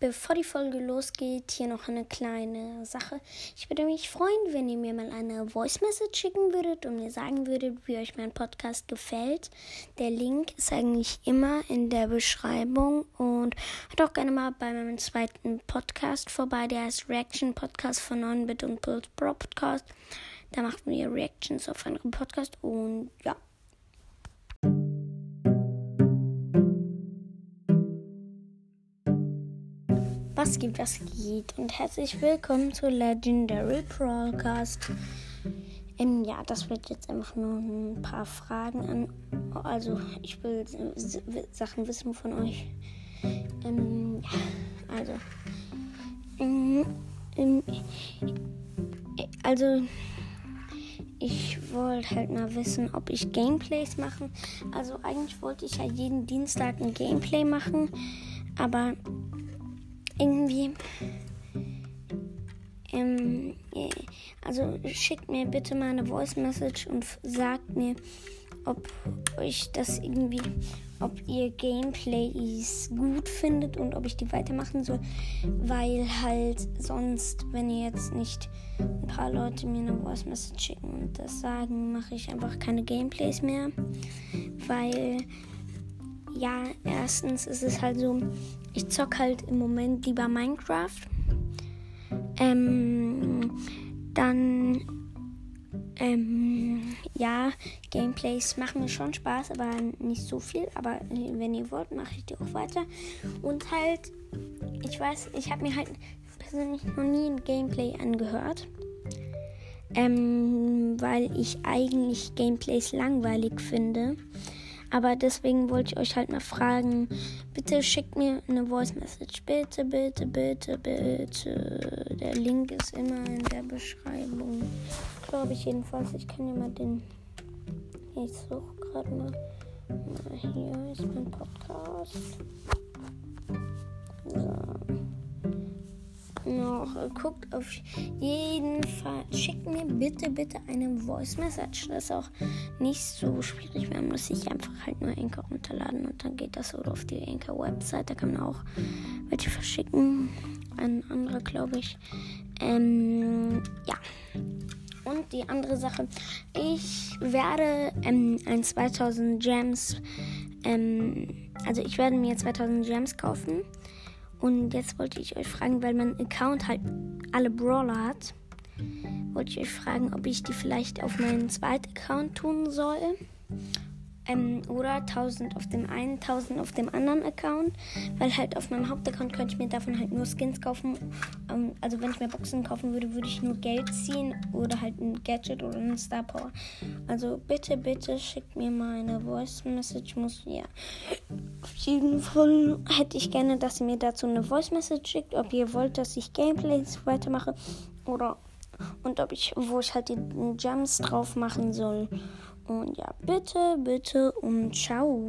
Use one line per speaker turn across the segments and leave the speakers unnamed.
Bevor die Folge losgeht, hier noch eine kleine Sache. Ich würde mich freuen, wenn ihr mir mal eine Voice Message schicken würdet und mir sagen würdet, wie euch mein Podcast gefällt. Der Link ist eigentlich immer in der Beschreibung und hört auch gerne mal bei meinem zweiten Podcast vorbei, der heißt Reaction Podcast von 9bit und Build Pro Podcast. Da machen wir Reactions auf andere Podcast und ja. Was gibt, was geht und herzlich willkommen zu Legendary Broadcast. Ähm, ja, das wird jetzt einfach nur ein paar Fragen an. Also, ich will Sachen wissen von euch. Ähm, ja, also. Ähm, ähm, also, ich wollte halt mal wissen, ob ich Gameplays machen. Also, eigentlich wollte ich ja jeden Dienstag ein Gameplay machen, aber irgendwie. Ähm, also schickt mir bitte mal eine Voice Message und sagt mir, ob euch das irgendwie, ob ihr Gameplays gut findet und ob ich die weitermachen soll, weil halt sonst, wenn ihr jetzt nicht ein paar Leute mir eine Voice Message schicken und das sagen, mache ich einfach keine Gameplays mehr, weil ja, erstens ist es halt so, ich zock halt im Moment lieber Minecraft. Ähm, dann, ähm, ja, Gameplays machen mir schon Spaß, aber nicht so viel. Aber wenn ihr wollt, mache ich die auch weiter. Und halt, ich weiß, ich habe mir halt persönlich noch nie ein Gameplay angehört. Ähm, weil ich eigentlich Gameplays langweilig finde. Aber deswegen wollte ich euch halt mal fragen, bitte schickt mir eine Voice Message. Bitte, bitte, bitte, bitte. Der Link ist immer in der Beschreibung. Glaube ich jedenfalls. Ich kann ja mal den. Ich suche gerade mal. Hier ist mein Podcast. Noch. Guckt auf jeden Fall. Schickt mir bitte, bitte eine Voice Message. Das ist auch nicht so schwierig. Man muss sich einfach halt nur Anchor runterladen und dann geht das oder auf die Anchor Website. Da kann man auch welche verschicken. Ein anderer, glaube ich. Ähm, ja. Und die andere Sache, ich werde ähm, ein 2000 Gems, ähm, also ich werde mir 2000 Gems kaufen und jetzt wollte ich euch fragen, weil mein Account halt alle Brawler hat, wollte ich euch fragen, ob ich die vielleicht auf meinen zweiten Account tun soll. Ähm, oder 1000 auf dem einen, 1000 auf dem anderen Account. Weil halt auf meinem Hauptaccount könnte ich mir davon halt nur Skins kaufen. Ähm, also wenn ich mir Boxen kaufen würde, würde ich nur Geld ziehen oder halt ein Gadget oder ein Star Power. Also bitte, bitte schickt mir mal eine Voice Message. Muss ja. Auf jeden Fall hätte ich gerne, dass ihr mir dazu eine Voice Message schickt, ob ihr wollt, dass ich Gameplays weitermache oder und ob ich, wo ich halt die Gems drauf machen soll. Und ja, bitte, bitte und ciao.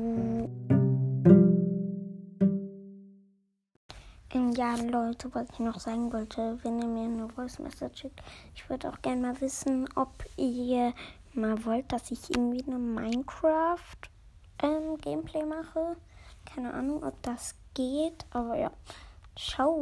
Ähm, ja, Leute, was ich noch sagen wollte, wenn ihr mir eine Voice Message schickt, ich würde auch gerne mal wissen, ob ihr mal wollt, dass ich irgendwie eine Minecraft ähm, Gameplay mache. Keine Ahnung, ob das geht, aber ja. Ciao.